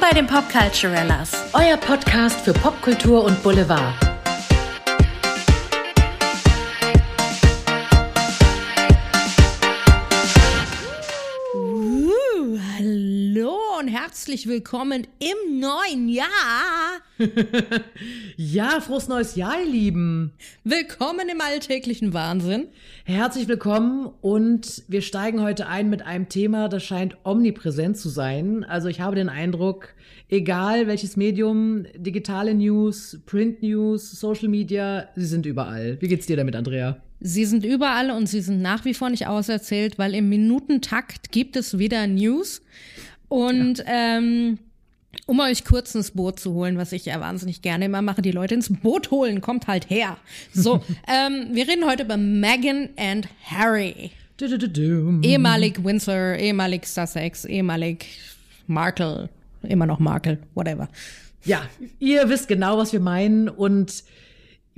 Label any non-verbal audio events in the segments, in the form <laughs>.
Bei den Popculturellas. Euer Podcast für Popkultur und Boulevard. Herzlich willkommen im neuen Jahr. <laughs> Ja, frohes neues Jahr, ihr Lieben. Willkommen im alltäglichen Wahnsinn. Herzlich willkommen und wir steigen heute ein mit einem Thema, das scheint omnipräsent zu sein. Also ich habe den Eindruck, egal welches Medium, digitale News, Print News, Social Media, sie sind überall. Wie geht's dir damit, Andrea? Sie sind überall und sie sind nach wie vor nicht auserzählt, weil im Minutentakt gibt es wieder News. Und ähm, um euch kurz ins Boot zu holen, was ich ja wahnsinnig gerne immer mache, die Leute ins Boot holen, kommt halt her. So, <laughs> ähm, wir reden heute über Meghan and Harry. Du, du, du, du. Ehemalig Windsor, ehemalig Sussex, ehemalig Markle, immer noch Markle, whatever. Ja, ihr wisst genau, was wir meinen und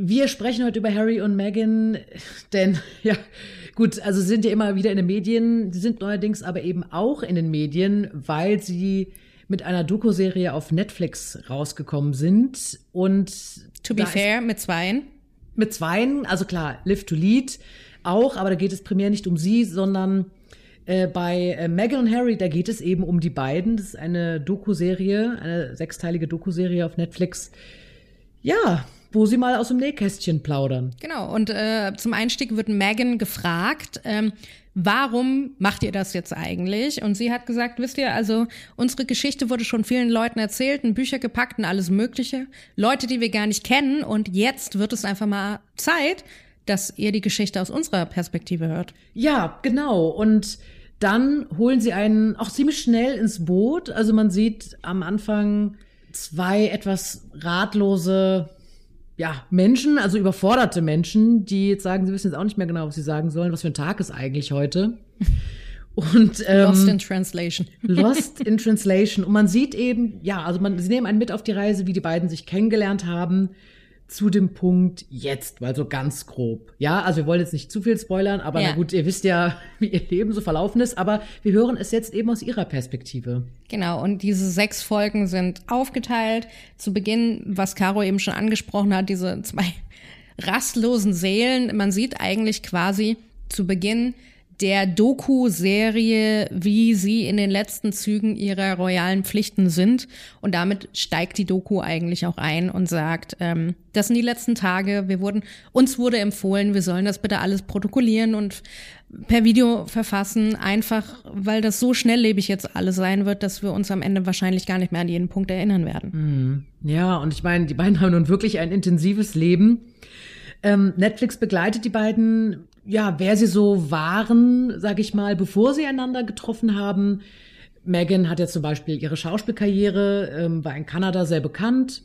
wir sprechen heute über Harry und Meghan, denn <laughs> ja, gut, also sie sind ja immer wieder in den Medien, sie sind neuerdings aber eben auch in den Medien, weil sie mit einer Doku-Serie auf Netflix rausgekommen sind und To be fair, mit zweien. mit zweien, also klar, Live to Lead auch, aber da geht es primär nicht um sie, sondern äh, bei äh, Meghan und Harry, da geht es eben um die beiden. Das ist eine Doku-Serie, eine sechsteilige Doku-Serie auf Netflix. Ja, wo sie mal aus dem Nähkästchen plaudern. Genau, und äh, zum Einstieg wird Megan gefragt, ähm, warum macht ihr das jetzt eigentlich? Und sie hat gesagt, wisst ihr, also unsere Geschichte wurde schon vielen Leuten erzählt, in Bücher gepackt und alles Mögliche. Leute, die wir gar nicht kennen. Und jetzt wird es einfach mal Zeit, dass ihr die Geschichte aus unserer Perspektive hört. Ja, genau. Und dann holen sie einen auch ziemlich schnell ins Boot. Also man sieht am Anfang zwei etwas ratlose ja, Menschen, also überforderte Menschen, die jetzt sagen, sie wissen jetzt auch nicht mehr genau, was sie sagen sollen. Was für ein Tag ist eigentlich heute? Und <laughs> ähm, Lost in Translation. <laughs> Lost in Translation. Und man sieht eben, ja, also man, sie nehmen einen mit auf die Reise, wie die beiden sich kennengelernt haben, zu dem Punkt jetzt, weil so ganz grob. Ja, also wir wollen jetzt nicht zu viel spoilern, aber Ja. na gut, ihr wisst ja, <laughs> wie ihr Leben so verlaufen ist, aber wir hören es jetzt eben aus ihrer Perspektive. Genau, und diese sechs Folgen sind aufgeteilt. Zu Beginn, was Caro eben schon angesprochen hat, diese <laughs> zwei rastlosen Seelen. Man sieht eigentlich quasi zu Beginn der Doku-Serie, wie sie in den letzten Zügen ihrer royalen Pflichten sind. Und damit steigt die Doku eigentlich auch ein und sagt, ähm, das sind die letzten Tage. Wir wurden, uns wurde empfohlen, wir sollen das bitte alles protokollieren und per Video verfassen, einfach weil das so schnelllebig jetzt alles sein wird, dass wir uns am Ende wahrscheinlich gar nicht mehr an jeden Punkt erinnern werden. Ja, und ich meine, die beiden haben nun wirklich ein intensives Leben. Ähm, Netflix begleitet die beiden, ja, wer sie so waren, sag ich mal, bevor sie einander getroffen haben. Megan hat jetzt zum Beispiel ihre Schauspielkarriere, ähm, war in Kanada sehr bekannt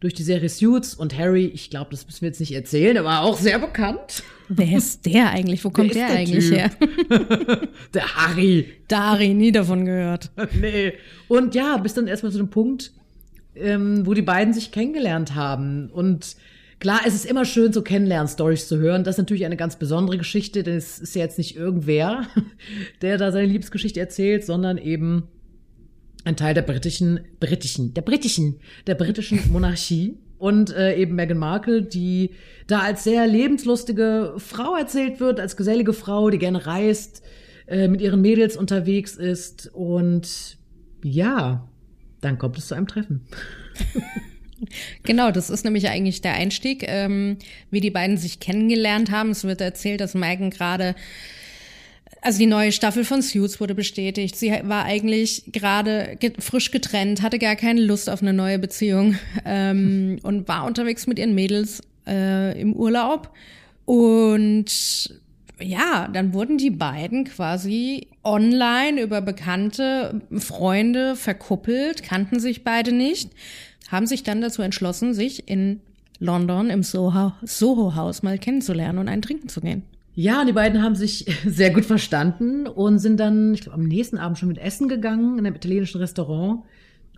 durch die Serie Suits und Harry, ich glaube, das müssen wir jetzt nicht erzählen, aber auch sehr bekannt. Wer ist der eigentlich? Wo <laughs> kommt der, der eigentlich Typ? her? <laughs> Der Harry. Dari, nie davon gehört. <laughs> nee. Und ja, bis dann erstmal zu dem Punkt, ähm, wo die beiden sich kennengelernt haben. Und klar, es ist immer schön, so Kennenlern-Stories zu hören. Das ist natürlich eine ganz besondere Geschichte, denn es ist ja jetzt nicht irgendwer, <laughs> der da seine Liebesgeschichte erzählt, sondern eben ein Teil der britischen, britischen, der britischen, der britischen <laughs> Monarchie. Und äh, eben Meghan Markle, die da als sehr lebenslustige Frau erzählt wird, als gesellige Frau, die gerne reist, äh, mit ihren Mädels unterwegs ist. Und ja, dann kommt es zu einem Treffen. <laughs> Genau, das ist nämlich eigentlich der Einstieg, ähm, wie die beiden sich kennengelernt haben. Es wird erzählt, dass Megan gerade, also die neue Staffel von Suits wurde bestätigt. Sie war eigentlich gerade ge frisch getrennt, hatte gar keine Lust auf eine neue Beziehung <laughs> ähm, und war unterwegs mit ihren Mädels äh, im Urlaub. Und ja, dann wurden die beiden quasi online über bekannte Freunde verkuppelt, kannten sich beide nicht, haben sich dann dazu entschlossen, sich in London im Soho- Soho-Haus mal kennenzulernen und einen trinken zu gehen. Ja, die beiden haben sich <laughs> sehr gut verstanden und sind dann, ich glaube, am nächsten Abend schon mit Essen gegangen in einem italienischen Restaurant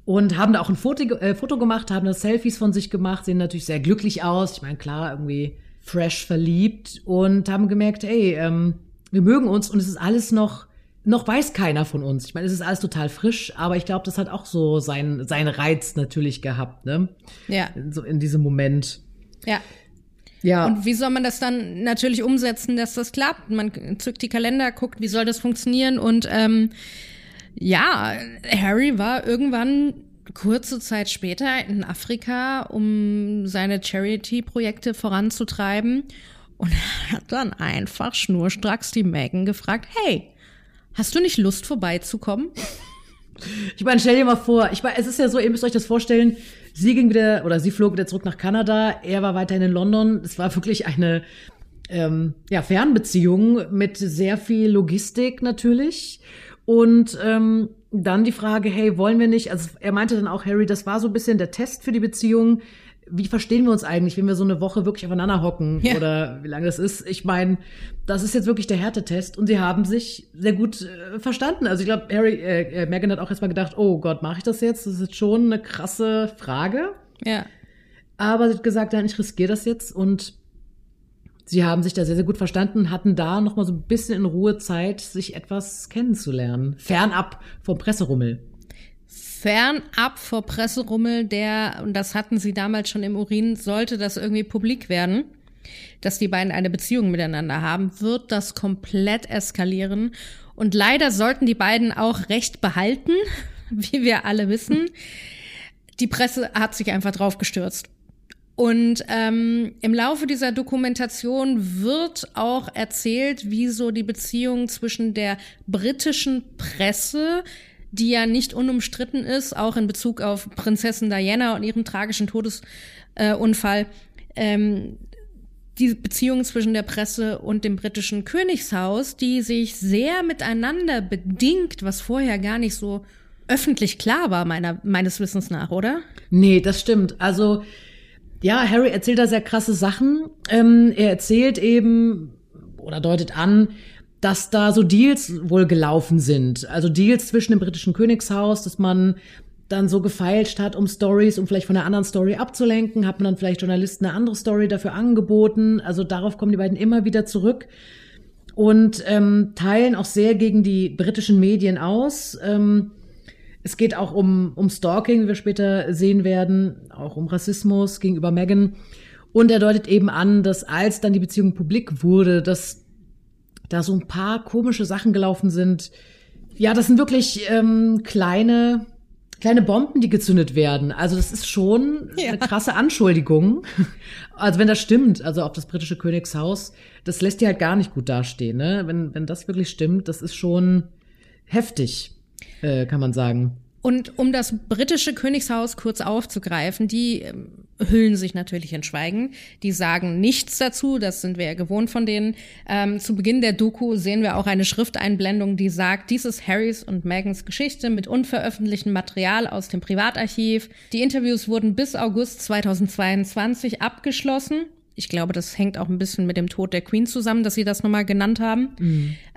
und haben da auch ein Foto, äh, Foto gemacht, haben da Selfies von sich gemacht, sehen natürlich sehr glücklich aus. Ich meine, klar, irgendwie fresh verliebt und haben gemerkt, ey, ähm, wir mögen uns und es ist alles noch noch weiß keiner von uns. Ich meine, es ist alles total frisch, aber ich glaube, das hat auch so seinen, seinen Reiz natürlich gehabt, ne? Ja. So in diesem Moment. Ja. Ja. Und wie soll man das dann natürlich umsetzen, dass das klappt? Man zückt die Kalender, guckt, wie soll das funktionieren und ähm, ja, Harry war irgendwann kurze Zeit später in Afrika, um seine Charity-Projekte voranzutreiben und <laughs> hat dann einfach schnurstracks die Megan gefragt, hey, hast du nicht Lust vorbeizukommen? Ich meine, stell dir mal vor, ich meine, es ist ja so, ihr müsst euch das vorstellen, sie ging wieder, oder sie flog wieder zurück nach Kanada, er war weiterhin in London. Es war wirklich eine ähm, ja, Fernbeziehung mit sehr viel Logistik natürlich. Und ähm, dann die Frage, hey, wollen wir nicht, also er meinte dann auch, Harry, das war so ein bisschen der Test für die Beziehung. Wie verstehen wir uns eigentlich, wenn wir so eine Woche wirklich aufeinander hocken Ja. oder wie lange das ist? Ich meine, das ist jetzt wirklich der Härtetest und sie haben sich sehr gut äh, verstanden. Also ich glaube, Harry, äh, äh, Megan hat auch erstmal gedacht, oh Gott, mache ich das jetzt? Das ist jetzt schon eine krasse Frage. Ja. Aber sie hat gesagt, nein, ich riskiere das jetzt und sie haben sich da sehr, sehr gut verstanden, hatten da noch mal so ein bisschen in Ruhe Zeit, sich etwas kennenzulernen. Fernab vom Presserummel. Fernab vor Presserummel, der, und das hatten sie damals schon im Urin, sollte das irgendwie publik werden, dass die beiden eine Beziehung miteinander haben, wird das komplett eskalieren. Und leider sollten die beiden auch Recht behalten, <laughs> wie wir alle wissen. Die Presse hat sich einfach drauf gestürzt. Und ähm, im Laufe dieser Dokumentation wird auch erzählt, wie so die Beziehung zwischen der britischen Presse, die ja nicht unumstritten ist, auch in Bezug auf Prinzessin Diana und ihren tragischen Todesunfall, ähm, die Beziehung zwischen der Presse und dem britischen Königshaus, die sich sehr miteinander bedingt, was vorher gar nicht so öffentlich klar war, meiner, meines Wissens nach, oder? Nee, das stimmt. Also, ja, Harry erzählt da sehr krasse Sachen. Ähm, er erzählt eben oder deutet an, dass da so Deals wohl gelaufen sind. Also Deals zwischen dem britischen Königshaus, dass man dann so gefeilscht hat, um Stories, um vielleicht von einer anderen Story abzulenken, hat man dann vielleicht Journalisten eine andere Story dafür angeboten. Also darauf kommen die beiden immer wieder zurück und ähm, teilen auch sehr gegen die britischen Medien aus. Ähm, es geht auch um, um Stalking, wie wir später sehen werden, auch um Rassismus gegenüber Meghan. Und er deutet eben an, dass als dann die Beziehung publik wurde, dass da so ein paar komische Sachen gelaufen sind. Ja, das sind wirklich ähm, kleine, kleine Bomben, die gezündet werden. Also das ist schon Ja. eine krasse Anschuldigung. Also wenn das stimmt, also auf das britische Königshaus, das lässt die halt gar nicht gut dastehen. Ne? Wenn, wenn das wirklich stimmt, das ist schon heftig, äh, kann man sagen. Und um das britische Königshaus kurz aufzugreifen, die ähm, hüllen sich natürlich in Schweigen. Die sagen nichts dazu, das sind wir ja gewohnt von denen. Ähm, zu Beginn der Doku sehen wir auch eine Schrifteinblendung, die sagt, dies ist Harrys und Megans Geschichte mit unveröffentlichtem Material aus dem Privatarchiv. Die Interviews wurden bis August 2022 abgeschlossen. Ich glaube, das hängt auch ein bisschen mit dem Tod der Queen zusammen, dass sie das nochmal genannt haben.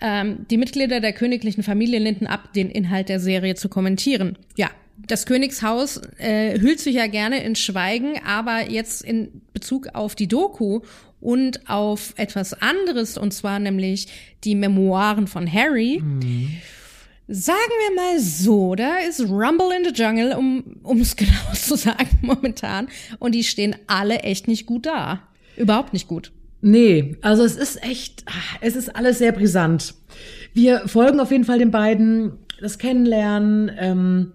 Ähm, die Mitglieder der königlichen Familie lehnten ab, den Inhalt der Serie zu kommentieren. Ja, das Königshaus äh, hüllt sich ja gerne in Schweigen, aber jetzt in Bezug auf die Doku und auf etwas anderes, und zwar nämlich die Memoiren von Harry. Sagen wir mal so, da ist Rumble in the Jungle, um es <laughs> genau zu sagen, momentan. Und die stehen alle echt nicht gut da. Überhaupt nicht gut. Nee, also es ist echt, es ist alles sehr brisant. Wir folgen auf jeden Fall den beiden, das Kennenlernen. Ähm,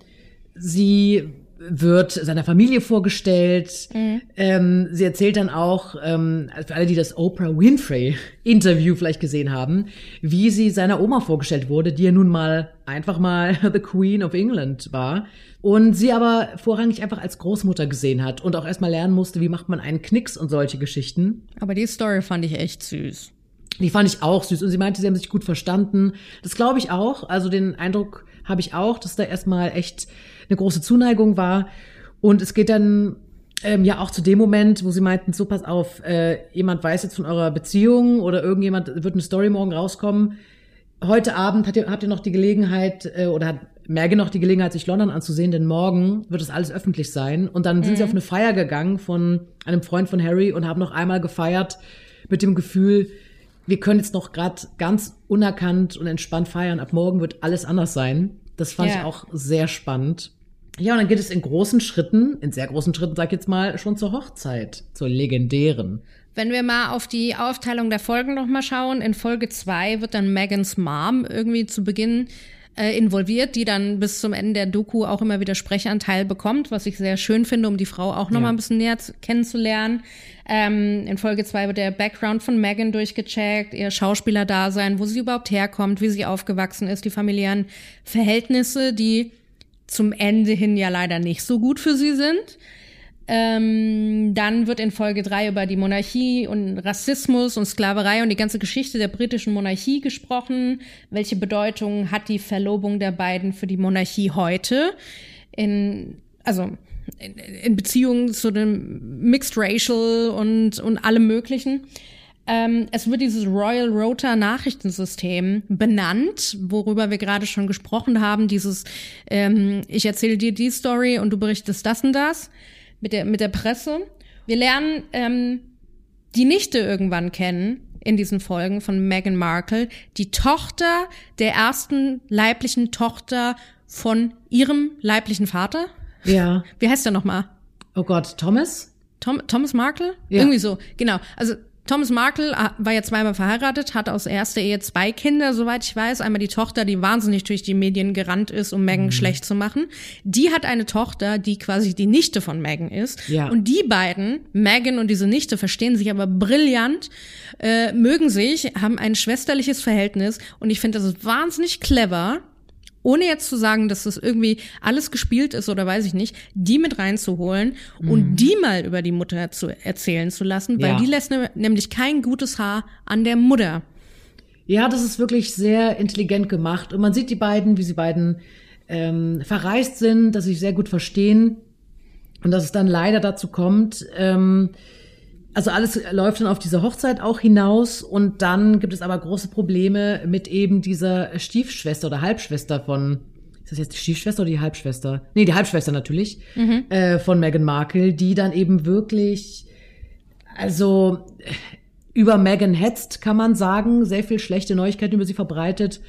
sie wird seiner Familie vorgestellt. Ähm, sie erzählt dann auch, ähm, für alle, die das Oprah Winfrey Interview vielleicht gesehen haben, wie sie seiner Oma vorgestellt wurde, die ja nun mal einfach mal <laughs> the Queen of England war. Und sie aber vorrangig einfach als Großmutter gesehen hat und auch erstmal lernen musste, wie macht man einen Knicks und solche Geschichten. Aber die Story fand ich echt süß. Die fand ich auch süß und sie meinte, sie haben sich gut verstanden. Das glaube ich auch. Also den Eindruck habe ich auch, dass da erstmal echt eine große Zuneigung war. Und es geht dann ähm, ja auch zu dem Moment, wo sie meinten, so pass auf, äh, jemand weiß jetzt von eurer Beziehung oder irgendjemand wird eine Story morgen rauskommen. Heute Abend habt ihr, habt ihr noch die Gelegenheit äh, oder hat Merge noch die Gelegenheit, sich London anzusehen, denn morgen wird das alles öffentlich sein. Und dann sind sie auf eine Feier gegangen von einem Freund von Harry und haben noch einmal gefeiert mit dem Gefühl, wir können jetzt noch gerade ganz unerkannt und entspannt feiern. Ab morgen wird alles anders sein. Das fand Ja. ich auch sehr spannend. Ja, und dann geht es in großen Schritten, in sehr großen Schritten, sag ich jetzt mal, schon zur Hochzeit, zur legendären. Wenn wir mal auf die Aufteilung der Folgen noch mal schauen, in Folge zwei wird dann Megans Mom irgendwie zu Beginn äh, involviert, die dann bis zum Ende der Doku auch immer wieder Sprechanteil bekommt, was ich sehr schön finde, um die Frau auch noch Ja. mal ein bisschen näher zu, kennenzulernen. Ähm, in Folge zwei wird der Background von Megan durchgecheckt, ihr Schauspielerdasein, wo sie überhaupt herkommt, wie sie aufgewachsen ist, die familiären Verhältnisse, die zum Ende hin ja leider nicht so gut für sie sind. Ähm, dann wird in Folge drei über die Monarchie und Rassismus und Sklaverei und die ganze Geschichte der britischen Monarchie gesprochen. Welche Bedeutung hat die Verlobung der beiden für die Monarchie heute? In, also in, in Beziehung zu dem Mixed Racial und, und allem Möglichen. Ähm, es wird dieses Royal Rota Nachrichtensystem benannt, worüber wir gerade schon gesprochen haben. Dieses, ähm, ich erzähle dir die Story und du berichtest das und das mit der, mit der Presse. Wir lernen ähm, die Nichte irgendwann kennen in diesen Folgen von Meghan Markle, die Tochter der ersten leiblichen Tochter von ihrem leiblichen Vater. Ja. Wie heißt der nochmal? Oh Gott, Thomas? Tom, Thomas Markle? Ja. Irgendwie so, genau. Also Thomas Markle ah, war ja zweimal verheiratet, hat aus erster Ehe zwei Kinder, soweit ich weiß. Einmal die Tochter, die wahnsinnig durch die Medien gerannt ist, um Mhm. Meghan schlecht zu machen. Die hat eine Tochter, die quasi die Nichte von Meghan ist. Ja. Und die beiden, Meghan und diese Nichte, verstehen sich aber brillant, äh, mögen sich, haben ein schwesterliches Verhältnis. Und ich finde, das ist wahnsinnig clever, ohne jetzt zu sagen, dass das irgendwie alles gespielt ist oder weiß ich nicht, die mit reinzuholen und die mal über die Mutter zu erzählen zu lassen, weil Ja. die lässt ne- nämlich kein gutes Haar an der Mutter. Ja, das ist wirklich sehr intelligent gemacht. Und man sieht die beiden, wie sie beiden ähm, verreist sind, dass sie sich sehr gut verstehen. Und dass es dann leider dazu kommt, ähm, also alles läuft dann auf diese Hochzeit auch hinaus und dann gibt es aber große Probleme mit eben dieser Stiefschwester oder Halbschwester von, ist das jetzt die Stiefschwester oder die Halbschwester? Nee, die Halbschwester natürlich, äh, von Meghan Markle, die dann eben wirklich, also über Meghan hetzt, kann man sagen, sehr viel schlechte Neuigkeiten über sie verbreitet,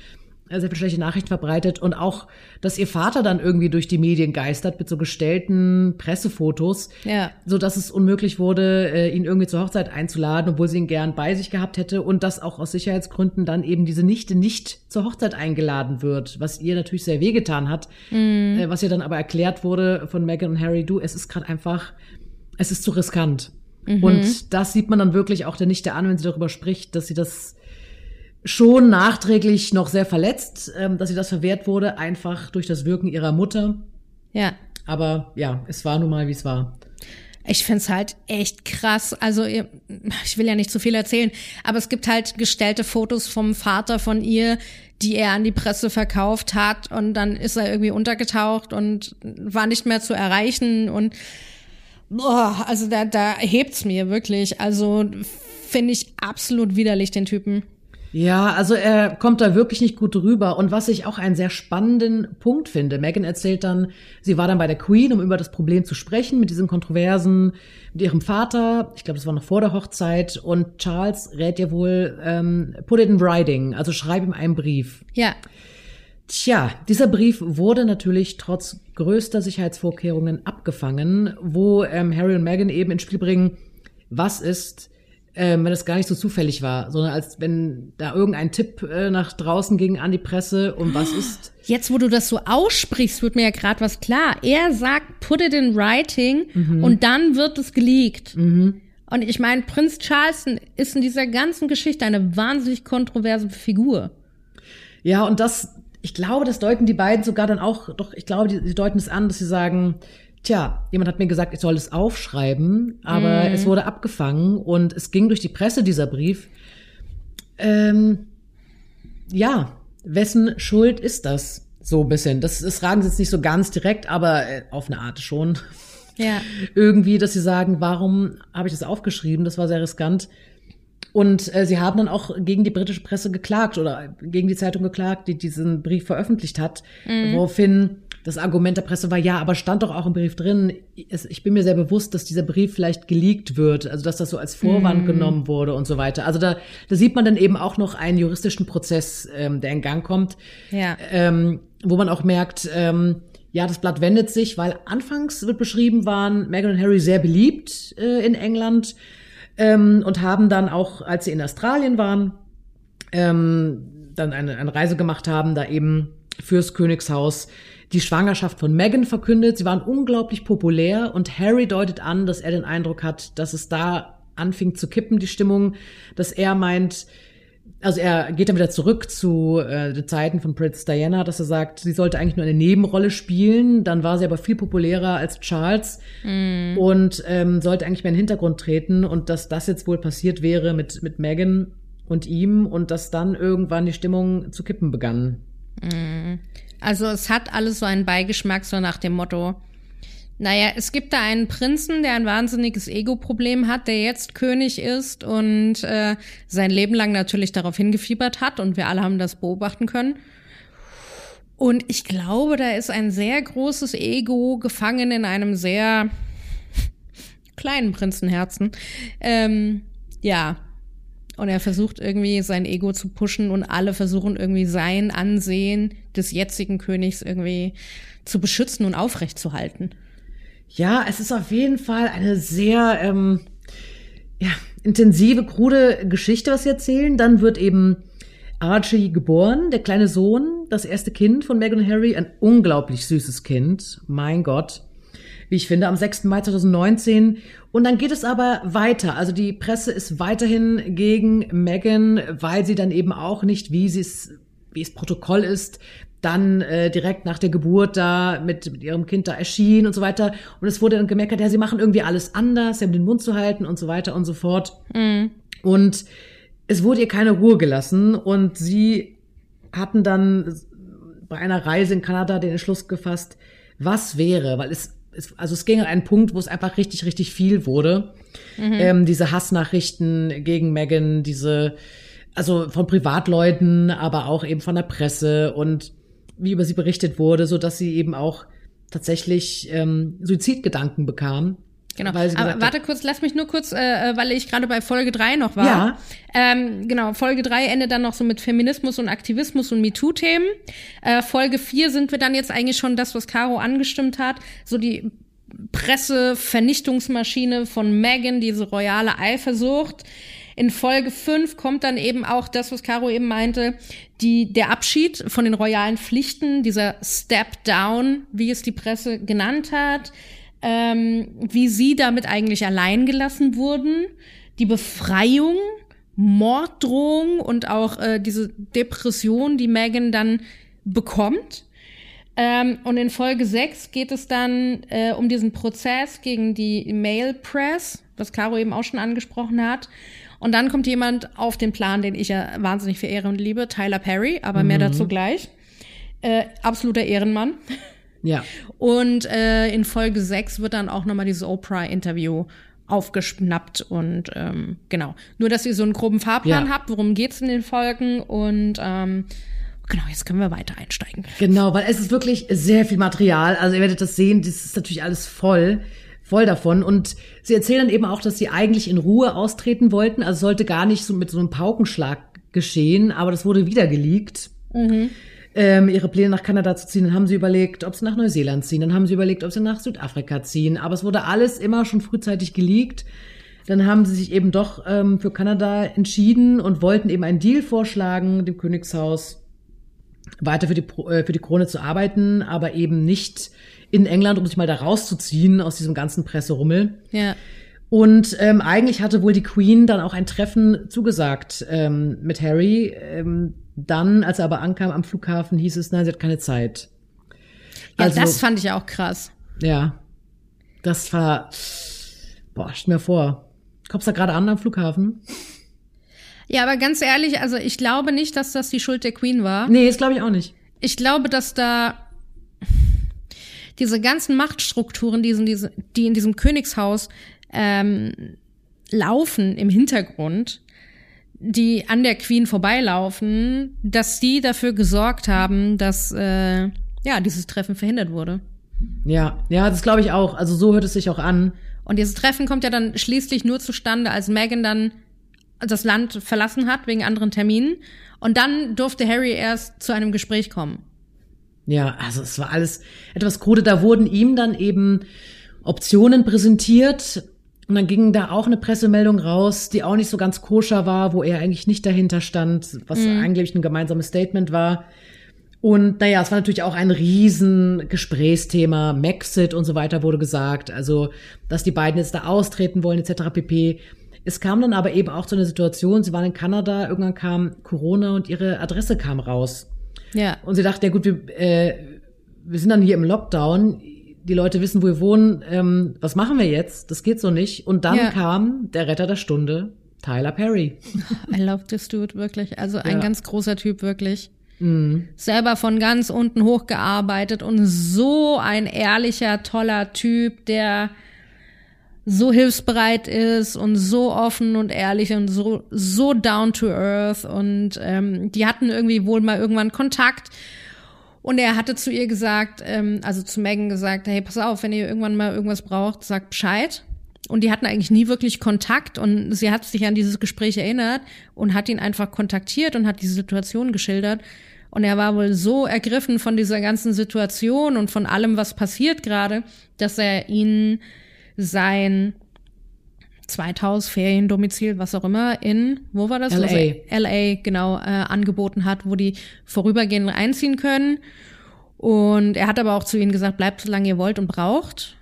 sehr viel schlechte Nachrichten verbreitet und auch, dass ihr Vater dann irgendwie durch die Medien geistert mit so gestellten Pressefotos, Ja. so dass es unmöglich wurde, äh, ihn irgendwie zur Hochzeit einzuladen, obwohl sie ihn gern bei sich gehabt hätte und dass auch aus Sicherheitsgründen dann eben diese Nichte nicht zur Hochzeit eingeladen wird, was ihr natürlich sehr wehgetan hat, äh, was ihr dann aber erklärt wurde von Meghan und Harry, du, es ist gerade einfach, es ist zu riskant. Und das sieht man dann wirklich auch der Nichte an, wenn sie darüber spricht, dass sie das schon nachträglich noch sehr verletzt, ähm, dass sie das verwehrt wurde, einfach durch das Wirken ihrer Mutter. Ja. Aber ja, es war nun mal, wie es war. Ich find's halt echt krass. Also ich will ja nicht zu viel erzählen, aber es gibt halt gestellte Fotos vom Vater von ihr, die er an die Presse verkauft hat und dann ist er irgendwie untergetaucht und war nicht mehr zu erreichen und boah, also da, da hebt's mir wirklich. Also finde ich absolut widerlich den Typen. Ja, also er kommt da wirklich nicht gut rüber. Und was ich auch einen sehr spannenden Punkt finde, Megan erzählt dann, sie war dann bei der Queen, um über das Problem zu sprechen, mit diesen Kontroversen mit ihrem Vater. Ich glaube, das war noch vor der Hochzeit. Und Charles rät ihr wohl, ähm, put it in writing, also schreib ihm einen Brief. Ja, Tja, dieser Brief wurde natürlich trotz größter Sicherheitsvorkehrungen abgefangen, wo ähm, Harry und Meghan eben ins Spiel bringen, was ist, ähm, wenn es gar nicht so zufällig war, sondern als wenn da irgendein Tipp äh, nach draußen ging an die Presse und was ist. Jetzt, wo du das so aussprichst, wird mir ja gerade was klar. Er sagt, put it in writing und dann wird es geleakt. Und ich meine, Prinz Charleston ist in dieser ganzen Geschichte eine wahnsinnig kontroverse Figur. Ja, und das, ich glaube, das deuten die beiden sogar dann auch, doch, ich glaube, die, die deuten es an, dass sie sagen, tja, jemand hat mir gesagt, ich soll es aufschreiben, aber es wurde abgefangen und es ging durch die Presse, dieser Brief. Ähm, ja, wessen Schuld ist das? So ein bisschen. Das, fragen sie jetzt nicht so ganz direkt, aber äh, auf eine Art schon. Ja. <laughs> Irgendwie, dass sie sagen, warum habe ich das aufgeschrieben? Das war sehr riskant. Und äh, sie haben dann auch gegen die britische Presse geklagt oder gegen die Zeitung geklagt, die diesen Brief veröffentlicht hat, woraufhin das Argument der Presse war, ja, aber stand doch auch im Brief drin, ich bin mir sehr bewusst, dass dieser Brief vielleicht geleakt wird, also dass das so als Vorwand mm. genommen wurde und so weiter. Also da, da sieht man dann eben auch noch einen juristischen Prozess, ähm, der in Gang kommt, ja. ähm, wo man auch merkt, ähm, ja, das Blatt wendet sich, weil anfangs wird beschrieben, waren Meghan und Harry sehr beliebt äh, in England ähm, und haben dann auch, als sie in Australien waren, ähm, dann eine, eine Reise gemacht haben, da eben fürs Königshaus die Schwangerschaft von Meghan verkündet. Sie waren unglaublich populär und Harry deutet an, dass er den Eindruck hat, dass es da anfing zu kippen, die Stimmung, dass er meint, also er geht dann wieder zurück zu äh, den Zeiten von Prince Diana, dass er sagt, sie sollte eigentlich nur eine Nebenrolle spielen. Dann war sie aber viel populärer als Charles mm. und ähm, sollte eigentlich mehr in den Hintergrund treten. Und dass das jetzt wohl passiert wäre mit, mit Meghan und ihm und dass dann irgendwann die Stimmung zu kippen begann. Mm. Also es hat alles so einen Beigeschmack, so nach dem Motto, naja, es gibt da einen Prinzen, der ein wahnsinniges Ego-Problem hat, der jetzt König ist und äh, sein Leben lang natürlich darauf hingefiebert hat und wir alle haben das beobachten können. Und ich glaube, da ist ein sehr großes Ego gefangen in einem sehr <laughs> kleinen Prinzenherzen. Ähm, ja. Und er versucht irgendwie sein Ego zu pushen und alle versuchen irgendwie sein Ansehen des jetzigen Königs irgendwie zu beschützen und aufrechtzuhalten. Ja, es ist auf jeden Fall eine sehr ähm, ja, intensive, krude Geschichte, was sie erzählen. Dann wird eben Archie geboren, der kleine Sohn, das erste Kind von Meghan Harry, ein unglaublich süßes Kind. Mein Gott. Wie ich finde, am 6. Mai 2019. Und dann geht es aber weiter. Also die Presse ist weiterhin gegen Meghan, weil sie dann eben auch nicht, wie sie es wie es Protokoll ist, dann äh, direkt nach der Geburt da mit, mit ihrem Kind da erschien und so weiter. Und es wurde dann gemerkt, ja, sie machen irgendwie alles anders, sie haben den Mund zu halten und so weiter und so fort. Mhm. Und es wurde ihr keine Ruhe gelassen und sie hatten dann bei einer Reise in Kanada den Entschluss gefasst, was wäre, weil es, es also es ging an einen Punkt, wo es einfach richtig, richtig viel wurde. Mhm. Ähm, diese Hassnachrichten gegen Megan, diese, also von Privatleuten, aber auch eben von der Presse und wie über sie berichtet wurde, so dass sie eben auch tatsächlich ähm, Suizidgedanken bekam. Genau. Aber warte kurz, lass mich nur kurz, äh, äh weil ich gerade bei Folge 3 noch war. Ja. Ähm, genau, Folge 3 endet dann noch so mit Feminismus und Aktivismus und MeToo-Themen. Äh, Folge 4 sind wir dann jetzt eigentlich schon das, was Caro angestimmt hat. So die Pressevernichtungsmaschine von Megan, diese royale Eifersucht. In Folge 5 kommt dann eben auch das, was Caro eben meinte, die, der Abschied von den royalen Pflichten, dieser Step Down, wie es die Presse genannt hat, ähm, wie sie damit eigentlich allein gelassen wurden, die Befreiung, Morddrohung und auch äh, diese Depression, die Megan dann bekommt. Ähm, und in Folge 6 geht es dann äh, um diesen Prozess gegen die Mail Press, was Caro eben auch schon angesprochen hat. Und dann kommt jemand auf den Plan, den ich ja wahnsinnig verehre und liebe, Tyler Perry, aber mhm. mehr dazu gleich. Äh, absoluter Ehrenmann. <laughs> Ja. Und äh, in Folge 6 wird dann auch nochmal dieses Oprah-Interview aufgeschnappt und ähm, genau. Nur, dass ihr so einen groben Fahrplan ja. habt, worum geht's in den Folgen und ähm, genau, jetzt können wir weiter einsteigen. Genau, weil es ist wirklich sehr viel Material. Also ihr werdet das sehen, das ist natürlich alles voll voll davon. Und sie erzählen dann eben auch, dass sie eigentlich in Ruhe austreten wollten. Also sollte gar nicht so mit so einem Paukenschlag geschehen, aber das wurde wieder geleakt. Mhm. Ähm, ihre Pläne nach Kanada zu ziehen. Dann haben sie überlegt, ob sie nach Neuseeland ziehen. Dann haben sie überlegt, ob sie nach Südafrika ziehen. Aber es wurde alles immer schon frühzeitig geleakt. Dann haben sie sich eben doch ähm, für Kanada entschieden und wollten eben einen Deal vorschlagen, dem Königshaus weiter für die, äh, für die Krone zu arbeiten, aber eben nicht in England, um sich mal da rauszuziehen aus diesem ganzen Presserummel. Ja. Und ähm, eigentlich hatte wohl die Queen dann auch ein Treffen zugesagt ähm, mit Harry. Ähm, dann, als er aber ankam am Flughafen, hieß es, nein, sie hat keine Zeit. Ja, also, das fand ich auch krass. Ja, das war, boah, stell mir vor, kommst du da gerade an am Flughafen? Ja, aber ganz ehrlich, also ich glaube nicht, dass das die Schuld der Queen war. Nee, das glaube ich auch nicht. Ich glaube, dass da diese ganzen Machtstrukturen, die in diesem, die in diesem Königshaus ähm, laufen im Hintergrund, die an der Queen vorbeilaufen, dass die dafür gesorgt haben, dass äh, ja, dieses Treffen verhindert wurde. Ja, ja, das glaube ich auch. Also so hört es sich auch an. Und dieses Treffen kommt ja dann schließlich nur zustande, als Megan dann das Land verlassen hat wegen anderen Terminen. Und dann durfte Harry erst zu einem Gespräch kommen. Ja, also es war alles etwas krude. Da wurden ihm dann eben Optionen präsentiert. Und dann ging da auch eine Pressemeldung raus, die auch nicht so ganz koscher war, wo er eigentlich nicht dahinter stand, was mhm. eigentlich ein gemeinsames Statement war. Und naja, es war natürlich auch ein riesen Gesprächsthema. Maxit und so weiter wurde gesagt. Also, dass die beiden jetzt da austreten wollen, etc. pp. Es kam dann aber eben auch zu einer Situation, sie waren in Kanada, irgendwann kam Corona und ihre Adresse kam raus. Ja. Und sie dachte, ja gut, wir, äh, wir sind dann hier im Lockdown, die Leute wissen, wo wir wohnen, ähm, was machen wir jetzt? Das geht so nicht. Und dann ja. kam der Retter der Stunde, Tyler Perry. <laughs> I love this dude, wirklich. Also ein ja. ganz großer Typ, wirklich. Mhm. Selber von ganz unten hochgearbeitet und so ein ehrlicher, toller Typ, der so hilfsbereit ist und so offen und ehrlich und so, so down to earth. Und ähm, die hatten irgendwie wohl mal irgendwann Kontakt. Und er hatte zu ihr gesagt, ähm, also zu Megan gesagt, hey, pass auf, wenn ihr irgendwann mal irgendwas braucht, sagt Bescheid. Und die hatten eigentlich nie wirklich Kontakt und sie hat sich an dieses Gespräch erinnert und hat ihn einfach kontaktiert und hat die Situation geschildert. Und er war wohl so ergriffen von dieser ganzen Situation und von allem, was passiert gerade, dass er ihnen sein Zweithaus, Feriendomizil, was auch immer, in, wo war das? LA. Also LA, genau, äh, angeboten hat, wo die vorübergehend einziehen können. Und er hat aber auch zu ihnen gesagt, bleibt so lange ihr wollt und braucht.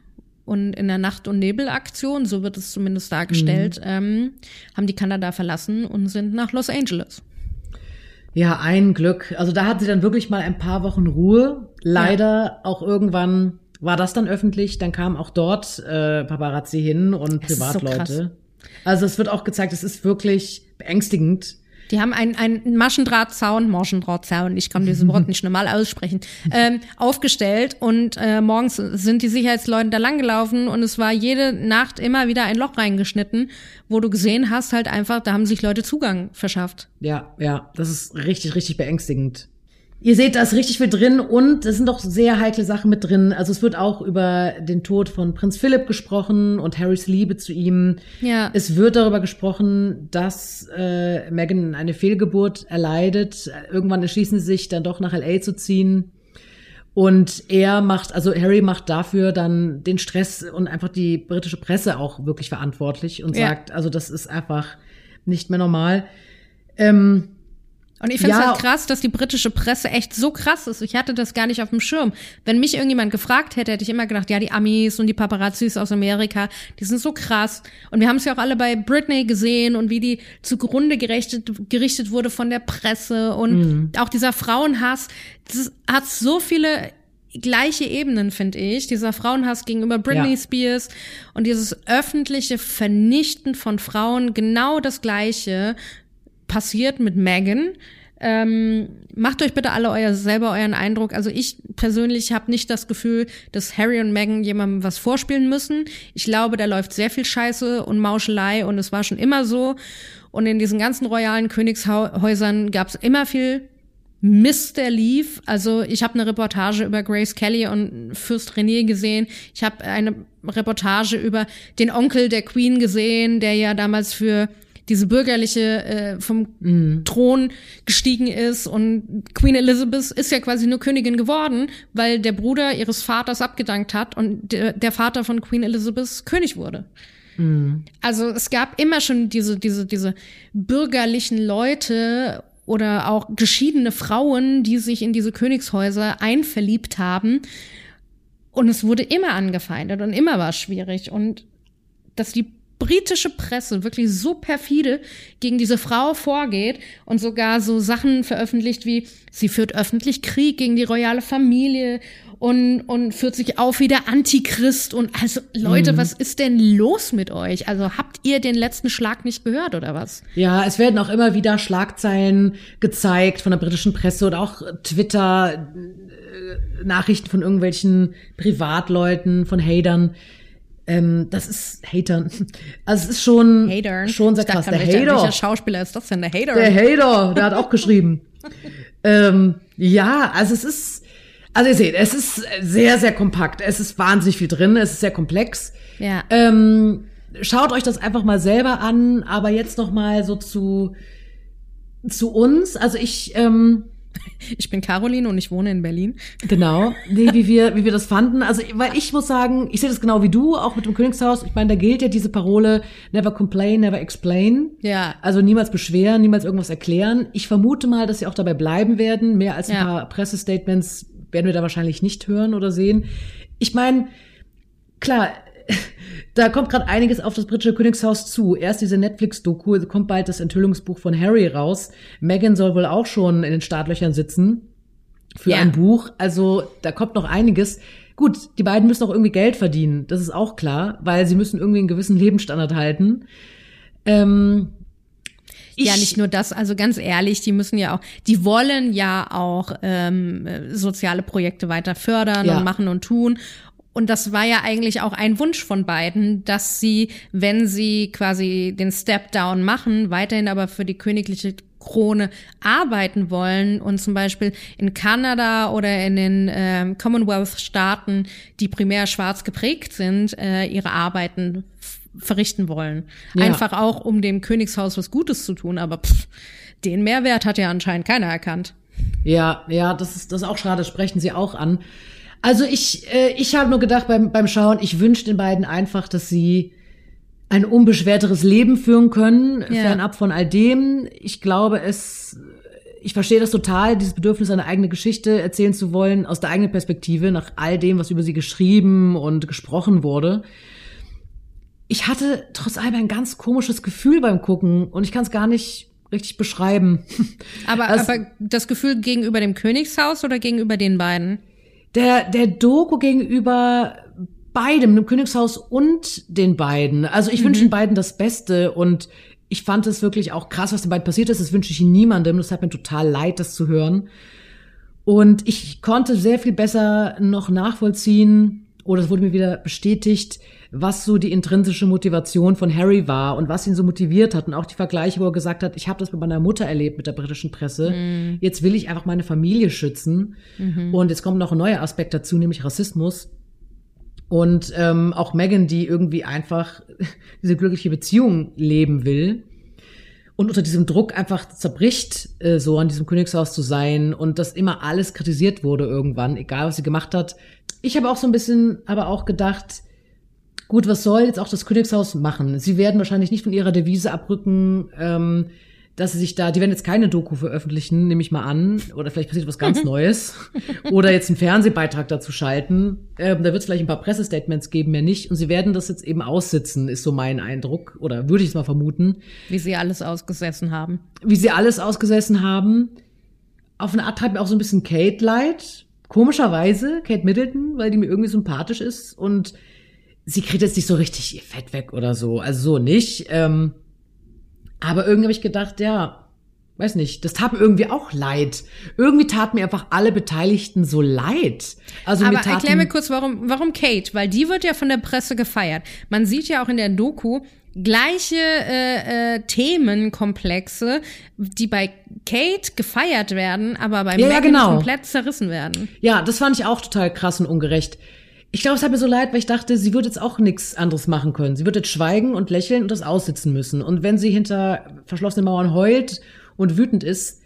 Und in der Nacht- und Nebelaktion, so wird es zumindest dargestellt, mhm. ähm, haben die Kanada verlassen und sind nach Los Angeles. Ja, ein Glück. Also da hat sie dann wirklich mal ein paar Wochen Ruhe. Leider ja. auch irgendwann war das dann öffentlich. Dann kam auch dort äh, Paparazzi hin und es Privatleute. So also es wird auch gezeigt, es ist wirklich beängstigend, die haben einen, einen Maschendrahtzaun, Maschendrahtzaun, ich kann dieses Wort <laughs> nicht normal aussprechen, ähm, aufgestellt und äh, morgens sind die Sicherheitsleute da langgelaufen und es war jede Nacht immer wieder ein Loch reingeschnitten, wo du gesehen hast, halt einfach, da haben sich Leute Zugang verschafft. Ja, ja, das ist richtig, richtig beängstigend. Ihr seht, da ist richtig viel drin und es sind doch sehr heikle Sachen mit drin. Also es wird auch über den Tod von Prinz Philipp gesprochen und Harrys Liebe zu ihm. Ja. Es wird darüber gesprochen, dass äh, Meghan eine Fehlgeburt erleidet. Irgendwann entschließen sie sich dann doch nach LA zu ziehen. Und er macht, also Harry macht dafür dann den Stress und einfach die britische Presse auch wirklich verantwortlich und ja. sagt, also das ist einfach nicht mehr normal. Ähm, und ich finde es ja. halt krass, dass die britische Presse echt so krass ist. Ich hatte das gar nicht auf dem Schirm. Wenn mich irgendjemand gefragt hätte, hätte ich immer gedacht, ja, die Amis und die Paparazzis aus Amerika, die sind so krass. Und wir haben es ja auch alle bei Britney gesehen und wie die zugrunde gerichtet, gerichtet wurde von der Presse und mhm. auch dieser Frauenhass. Das hat so viele gleiche Ebenen, finde ich. Dieser Frauenhass gegenüber Britney ja. Spears und dieses öffentliche Vernichten von Frauen, genau das gleiche passiert mit Megan. Ähm, macht euch bitte alle euer, selber euren Eindruck. Also ich persönlich habe nicht das Gefühl, dass Harry und Meghan jemandem was vorspielen müssen. Ich glaube, da läuft sehr viel Scheiße und Mauschelei und es war schon immer so. Und in diesen ganzen royalen Königshäusern gab es immer viel Mist, der lief. Also ich habe eine Reportage über Grace Kelly und Fürst René gesehen. Ich habe eine Reportage über den Onkel der Queen gesehen, der ja damals für diese bürgerliche äh, vom mm. Thron gestiegen ist und Queen Elizabeth ist ja quasi nur Königin geworden, weil der Bruder ihres Vaters abgedankt hat und der, der Vater von Queen Elizabeth König wurde. Mm. Also es gab immer schon diese diese diese bürgerlichen Leute oder auch geschiedene Frauen, die sich in diese Königshäuser einverliebt haben. Und es wurde immer angefeindet und immer war es schwierig. Und dass die britische Presse wirklich so perfide gegen diese Frau vorgeht und sogar so Sachen veröffentlicht wie, sie führt öffentlich Krieg gegen die royale Familie und, und führt sich auf wie der Antichrist und also Leute, mhm. was ist denn los mit euch? Also habt ihr den letzten Schlag nicht gehört oder was? Ja, es werden auch immer wieder Schlagzeilen gezeigt von der britischen Presse oder auch Twitter äh, Nachrichten von irgendwelchen Privatleuten, von Hatern ähm, das ist Hatern. Also es ist schon, Hatern. schon sehr krass. Der Hater. Welcher Schauspieler ist das denn? Der Hater? Der Hater, der hat auch geschrieben. <laughs> ähm, ja, also es ist, Also ihr seht, es ist sehr, sehr kompakt. Es ist wahnsinnig viel drin. Es ist sehr komplex. Ja. Ähm, schaut euch das einfach mal selber an. Aber jetzt noch mal so zu zu uns. Also ich ähm, <laughs> Ich bin Caroline und ich wohne in Berlin. Genau, nee, wie wir, wie wir das fanden. Also, weil ich muss sagen, ich sehe das genau wie du, auch mit dem Königshaus. Ich meine, da gilt ja diese Parole, never complain, never explain. Ja. Also niemals beschweren, niemals irgendwas erklären. Ich vermute mal, dass sie auch dabei bleiben werden. Mehr als ein Ja. paar Pressestatements werden wir da wahrscheinlich nicht hören oder sehen. Ich meine, klar, da kommt gerade einiges auf das britische Königshaus zu. Erst diese Netflix-Doku, kommt bald das Enthüllungsbuch von Harry raus. Meghan soll wohl auch schon in den Startlöchern sitzen für Ja. ein Buch. Also da kommt noch einiges. Gut, die beiden müssen auch irgendwie Geld verdienen. Das ist auch klar, weil sie müssen irgendwie einen gewissen Lebensstandard halten. Ähm, ja, ich- nicht nur das, also ganz ehrlich, die müssen ja auch, die wollen ja auch ähm, äh, soziale Projekte weiter fördern Ja. und machen und tun. Und das war ja eigentlich auch ein Wunsch von beiden, dass sie, wenn sie quasi den Step Down machen, weiterhin aber für die königliche Krone arbeiten wollen und zum Beispiel in Kanada oder in den ähm, Commonwealth-Staaten, die primär schwarz geprägt sind, äh, ihre Arbeiten verrichten wollen. Ja. Einfach auch, um dem Königshaus was Gutes zu tun, aber pff, den Mehrwert hat ja anscheinend keiner erkannt. Ja, ja, das ist, das ist auch schade, sprechen sie auch an. Also ich, äh, ich habe nur gedacht beim, beim Schauen, ich wünsche den beiden einfach, dass sie ein unbeschwerteres Leben führen können, Ja. fernab von all dem. Ich glaube, es, ich verstehe das total, dieses Bedürfnis, eine eigene Geschichte erzählen zu wollen, aus der eigenen Perspektive, nach all dem, was über sie geschrieben und gesprochen wurde. Ich hatte trotz allem ein ganz komisches Gefühl beim Gucken und ich kann es gar nicht richtig beschreiben. Aber, Also- aber das Gefühl gegenüber dem Königshaus oder gegenüber den beiden? Der, der Doku gegenüber beidem, dem Königshaus und den beiden. Also ich wünsche den beiden das Beste und ich fand es wirklich auch krass, was den beiden passiert ist. Das wünsche ich niemandem. Das hat mir total leid, das zu hören. Und ich konnte sehr viel besser noch nachvollziehen, oder es wurde mir wieder bestätigt, was so die intrinsische Motivation von Harry war und was ihn so motiviert hat. Und auch die Vergleiche, wo er gesagt hat, ich habe das mit meiner Mutter erlebt, mit der britischen Presse. Jetzt will ich einfach meine Familie schützen. Und jetzt kommt noch ein neuer Aspekt dazu, nämlich Rassismus. Und ähm, auch Megan, die irgendwie einfach <laughs> diese glückliche Beziehung leben will und unter diesem Druck einfach zerbricht, äh, so an diesem Königshaus zu sein und dass immer alles kritisiert wurde irgendwann, egal was sie gemacht hat. Ich habe auch so ein bisschen aber auch gedacht, gut, was soll jetzt auch das Königshaus machen? Sie werden wahrscheinlich nicht von ihrer Devise abrücken, ähm, dass sie sich da, die werden jetzt keine Doku veröffentlichen, nehme ich mal an, oder vielleicht passiert was ganz Neues, oder jetzt einen Fernsehbeitrag dazu schalten. Ähm, da wird es vielleicht ein paar Pressestatements geben, mehr nicht. Und sie werden das jetzt eben aussitzen, ist so mein Eindruck, oder würde ich es mal vermuten Wie sie alles ausgesessen haben. wie sie alles ausgesessen haben. Auf eine Art hat mir auch so ein bisschen Kate leid. Komischerweise, Kate Middleton, weil die mir irgendwie sympathisch ist und sie kriegt jetzt nicht so richtig ihr Fett weg oder so. Also so nicht. Ähm, aber irgendwie habe ich gedacht, ja, weiß nicht, das tat mir irgendwie auch leid. Irgendwie taten mir einfach alle Beteiligten so leid. Also Aber erklär mir kurz, warum, warum Kate? Weil die wird ja von der Presse gefeiert. Man sieht ja auch in der Doku gleiche äh, äh, Themenkomplexe, die bei Kate gefeiert werden, aber bei Ja, Meghan genau. komplett zerrissen werden. Ja, das fand ich auch total krass und ungerecht. Ich glaube, es hat mir so leid, weil ich dachte, sie wird jetzt auch nichts anderes machen können. Sie wird jetzt schweigen und lächeln und das aussitzen müssen. Und wenn sie hinter verschlossenen Mauern heult und wütend ist,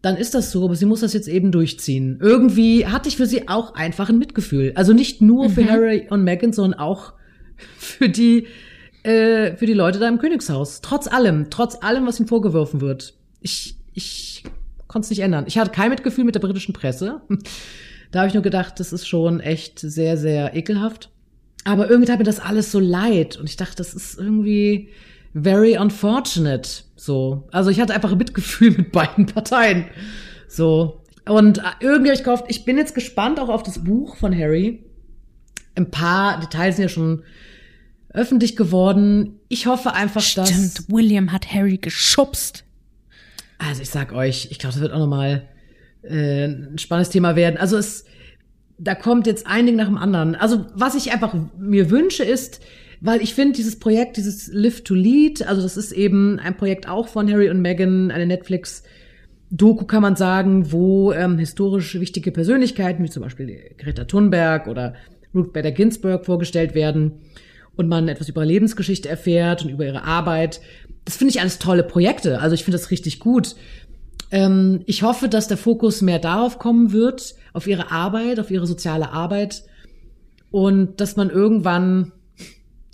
dann ist das so, aber sie muss das jetzt eben durchziehen. Irgendwie hatte ich für sie auch einfach ein Mitgefühl. Also nicht nur für Harry und Meghan, sondern auch <laughs> für die, äh, für die Leute da im Königshaus. Trotz allem, trotz allem, was ihm vorgeworfen wird. Ich, ich konnte es nicht ändern. Ich hatte kein Mitgefühl mit der britischen Presse. Da habe ich nur gedacht, das ist schon echt sehr, sehr ekelhaft. Aber irgendwie tat mir das alles so leid. Und ich dachte, das ist irgendwie very unfortunate. So. Also ich hatte einfach Mitgefühl <laughs> mit beiden Parteien. So. Und irgendwie habe ich gehofft, ich bin jetzt gespannt auch auf das Buch von Harry. Ein paar Details sind ja schon öffentlich geworden. Ich hoffe einfach, dass. Stimmt, William hat Harry geschubst. Also ich sag euch, ich glaube, das wird auch nochmal äh, ein spannendes Thema werden. Also es, da kommt jetzt ein Ding nach dem anderen. Also was ich einfach mir wünsche ist, weil ich finde dieses Projekt, dieses Live to Lead, also das ist eben ein Projekt auch von Harry und Meghan, eine Netflix Doku kann man sagen, wo ähm, historisch wichtige Persönlichkeiten, wie zum Beispiel Greta Thunberg oder Ruth Bader Ginsburg vorgestellt werden und man etwas über ihre Lebensgeschichte erfährt und über ihre Arbeit. Das finde ich alles tolle Projekte. Also ich finde das richtig gut. Ähm, ich hoffe, dass der Fokus mehr darauf kommen wird, auf ihre Arbeit, auf ihre soziale Arbeit und dass man irgendwann,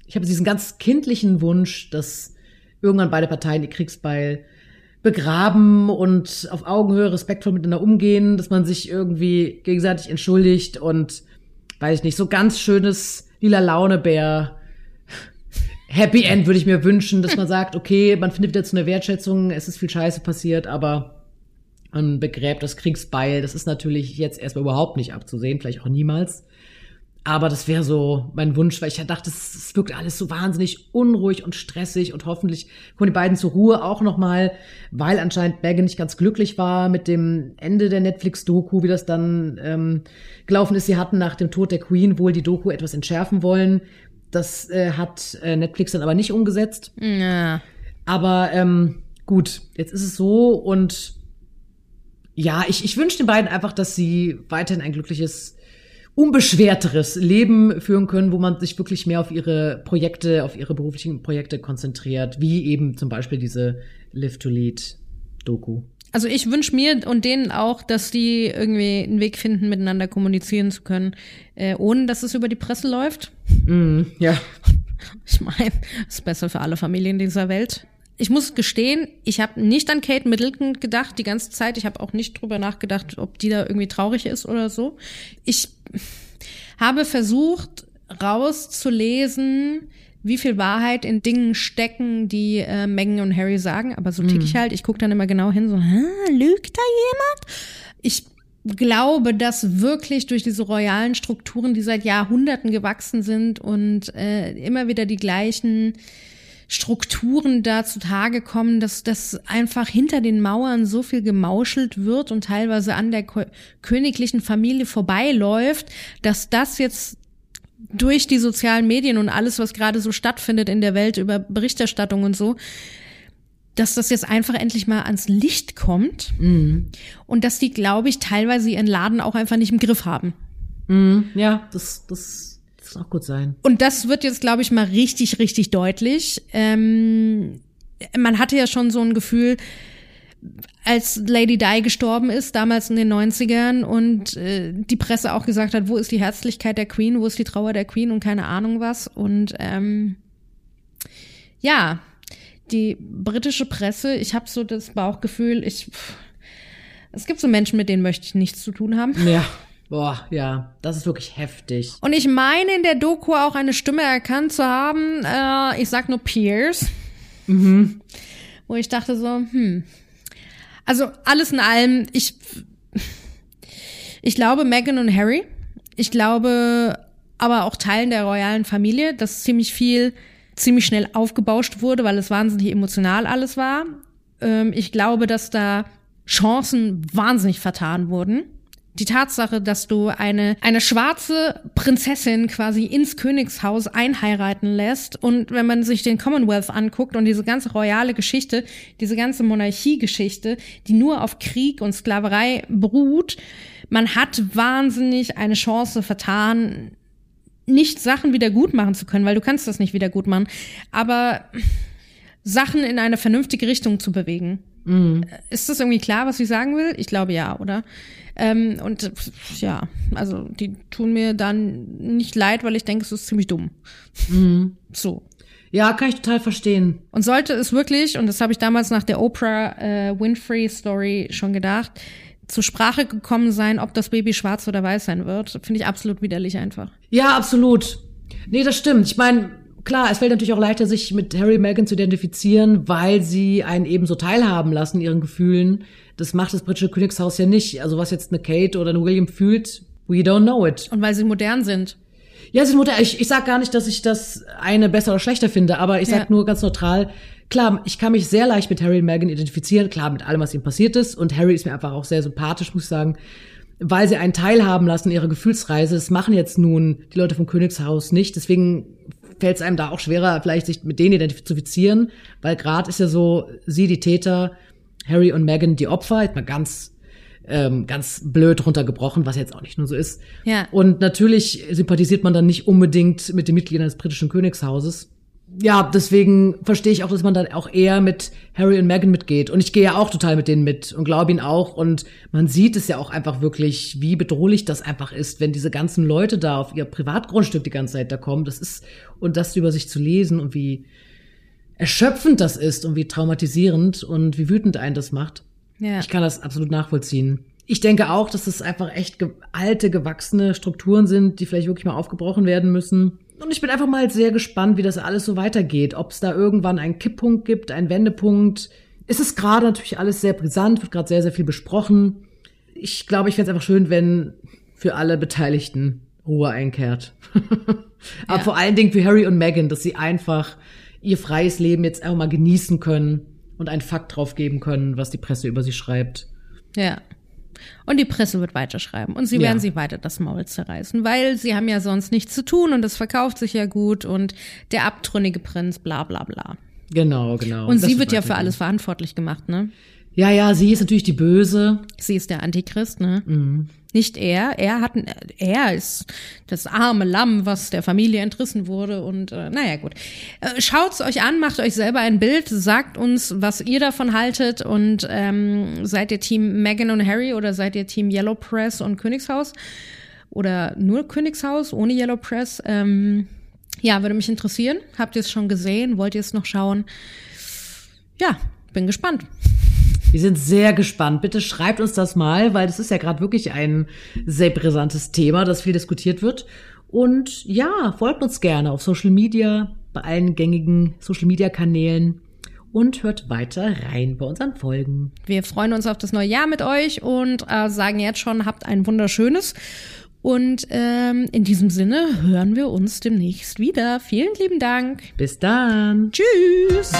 ich habe diesen ganz kindlichen Wunsch, dass irgendwann beide Parteien die Kriegsbeil begraben und auf Augenhöhe respektvoll miteinander umgehen, dass man sich irgendwie gegenseitig entschuldigt und weiß ich nicht, so ganz schönes lila Launebär Happy End würde ich mir wünschen, dass man sagt, okay, man findet wieder zu einer Wertschätzung, es ist viel Scheiße passiert, aber man begräbt das Kriegsbeil. Das ist natürlich jetzt erstmal überhaupt nicht abzusehen, vielleicht auch niemals. Aber das wäre so mein Wunsch, weil ich ja dachte, es, wirkt alles so wahnsinnig unruhig und stressig und hoffentlich kommen die beiden zur Ruhe auch nochmal, weil anscheinend Megan nicht ganz glücklich war mit dem Ende der Netflix-Doku, wie das dann ähm, gelaufen ist. Sie hatten nach dem Tod der Queen wohl die Doku etwas entschärfen wollen. Das äh, hat äh, Netflix dann aber nicht umgesetzt. Ja. Aber ähm, gut, jetzt ist es so und ja, ich, ich wünsche den beiden einfach, dass sie weiterhin ein glückliches, unbeschwerteres Leben führen können, wo man sich wirklich mehr auf ihre Projekte, auf ihre beruflichen Projekte konzentriert, wie eben zum Beispiel diese Live to Lead Doku. Also ich wünsche mir und denen auch, dass die irgendwie einen Weg finden, miteinander kommunizieren zu können, äh, ohne dass es über die Presse läuft. Mm, ja. <laughs> Ich meine, ist besser für alle Familien dieser Welt ich muss gestehen, ich habe nicht an Kate Middleton gedacht die ganze Zeit. Ich habe auch nicht drüber nachgedacht, ob die da irgendwie traurig ist oder so. Ich habe versucht rauszulesen, wie viel Wahrheit in Dingen stecken, die äh, Meghan und Harry sagen. Aber so tick ich mhm. halt. Ich gucke dann immer genau hin, so, Hä, lügt da jemand? Ich glaube, dass wirklich durch diese royalen Strukturen, die seit Jahrhunderten gewachsen sind und äh, immer wieder die gleichen Strukturen da zutage kommen, dass das einfach hinter den Mauern so viel gemauschelt wird und teilweise an der königlichen Familie vorbeiläuft, dass das jetzt durch die sozialen Medien und alles, was gerade so stattfindet in der Welt über Berichterstattung und so, dass das jetzt einfach endlich mal ans Licht kommt mhm. und dass die, glaube ich, teilweise ihren Laden auch einfach nicht im Griff haben. Mhm. Ja, das, das kann auch gut sein. Und das wird jetzt, glaube ich, mal richtig, richtig deutlich. Ähm, man hatte ja schon so ein Gefühl, als Lady Di gestorben ist, damals in den 90ern, und äh, die Presse auch gesagt hat, wo ist die Herzlichkeit der Queen, wo ist die Trauer der Queen und keine Ahnung was. Und ähm, ja, die britische Presse, ich habe so das Bauchgefühl, ich pff, es gibt so Menschen, mit denen möchte ich nichts zu tun haben. Ja. Boah, ja, das ist wirklich heftig. Und ich meine in der Doku auch eine Stimme erkannt zu haben, äh, ich sag nur Pierce. Mhm. Wo ich dachte so, hm. Also alles in allem, ich, ich glaube Meghan und Harry. Ich glaube aber auch Teilen der royalen Familie, dass ziemlich viel ziemlich schnell aufgebauscht wurde, weil es wahnsinnig emotional alles war. Ähm, ich glaube, dass da Chancen wahnsinnig vertan wurden die Tatsache, dass du eine, eine schwarze Prinzessin quasi ins Königshaus einheiraten lässt und wenn man sich den Commonwealth anguckt und diese ganze royale Geschichte, diese ganze Monarchiegeschichte, die nur auf Krieg und Sklaverei beruht, man hat wahnsinnig eine Chance vertan, nicht Sachen wieder gut machen zu können, weil du kannst das nicht wieder gut machen, aber Sachen in eine vernünftige Richtung zu bewegen. Mhm. Ist das irgendwie klar, was ich sagen will? Ich glaube ja, oder? Ähm, und ja, also die tun mir dann nicht leid, weil ich denke, es ist ziemlich dumm. Mhm. <laughs> So. Ja, kann ich total verstehen. Und sollte es wirklich, und das habe ich damals nach der Oprah äh, Winfrey Story schon gedacht, zur Sprache gekommen sein, ob das Baby schwarz oder weiß sein wird, finde ich absolut widerlich einfach. Ja, absolut. Nee, das stimmt. Ich meine, klar, es fällt natürlich auch leichter, sich mit Harry Meghan zu identifizieren, weil sie einen ebenso teilhaben lassen, ihren Gefühlen. Das macht das britische Königshaus ja nicht. Also was jetzt eine Kate oder eine William fühlt, we don't know it. Und weil sie modern sind. Ja, sie sind modern. Ich, ich sag gar nicht, dass ich das eine besser oder schlechter finde, aber ich sag ja. nur ganz neutral, klar, ich kann mich sehr leicht mit Harry und Meghan identifizieren, klar, mit allem, was ihm passiert ist. Und Harry ist mir einfach auch sehr sympathisch, muss ich sagen, weil sie einen teilhaben lassen ihrer Gefühlsreise. Das machen jetzt nun die Leute vom Königshaus nicht. Deswegen fällt es einem da auch schwerer, vielleicht sich mit denen identifizieren, weil gerade ist ja so, sie die Täter, Harry und Meghan die Opfer, jetzt mal ganz ähm, ganz blöd runtergebrochen, was jetzt auch nicht nur so ist. Ja. Und natürlich sympathisiert man dann nicht unbedingt mit den Mitgliedern des britischen Königshauses. Ja, deswegen verstehe ich auch, dass man dann auch eher mit Harry und Meghan mitgeht. Und ich gehe ja auch total mit denen mit und glaube ihnen auch. Und man sieht es ja auch einfach wirklich, wie bedrohlich das einfach ist, wenn diese ganzen Leute da auf ihr Privatgrundstück die ganze Zeit da kommen. Das ist, und das über sich zu lesen und wie erschöpfend das ist und wie traumatisierend und wie wütend einen das macht. Ja. Ich kann das absolut nachvollziehen. Ich denke auch, dass es einfach echt alte, gewachsene Strukturen sind, die vielleicht wirklich mal aufgebrochen werden müssen. Und ich bin einfach mal sehr gespannt, wie das alles so weitergeht. Ob es da irgendwann einen Kipppunkt gibt, einen Wendepunkt. Es ist gerade natürlich alles sehr brisant, wird gerade sehr, sehr viel besprochen. Ich glaube, ich fände es einfach schön, wenn für alle Beteiligten Ruhe einkehrt. <laughs> Aber Ja. vor allen Dingen für Harry und Meghan, dass sie einfach ihr freies Leben jetzt einfach mal genießen können und einen Fakt drauf geben können, was die Presse über sie schreibt. Ja. Und die Presse wird weiterschreiben. Und sie Ja. werden sie weiter das Maul zerreißen, weil sie haben ja sonst nichts zu tun und es verkauft sich ja gut und der abtrünnige Prinz, bla bla bla. Genau, genau. Und Das sie wird ja für alles verantwortlich gemacht, ne? Ja, ja, sie ist natürlich die Böse. Sie ist der Antichrist, ne? Mhm. Nicht er. Er hat, er ist das arme Lamm, was der Familie entrissen wurde. Und äh, naja, gut. Äh, schaut's euch an, macht euch selber ein Bild, sagt uns, was ihr davon haltet. Und ähm, seid ihr Team Meghan und Harry oder seid ihr Team Yellow Press und Königshaus? Oder nur Königshaus ohne Yellow Press? Ähm, ja, würde mich interessieren. Habt ihr es schon gesehen? Wollt ihr es noch schauen? Ja, bin gespannt. Wir sind sehr gespannt. Bitte schreibt uns das mal, weil das ist ja gerade wirklich ein sehr brisantes Thema, das viel diskutiert wird. Und ja, folgt uns gerne auf Social Media, bei allen gängigen Social Media Kanälen und hört weiter rein bei unseren Folgen. Wir freuen uns auf das neue Jahr mit euch und äh, sagen jetzt schon, habt ein wunderschönes. Und ähm, in diesem Sinne hören wir uns demnächst wieder. Vielen lieben Dank. Bis dann. Tschüss.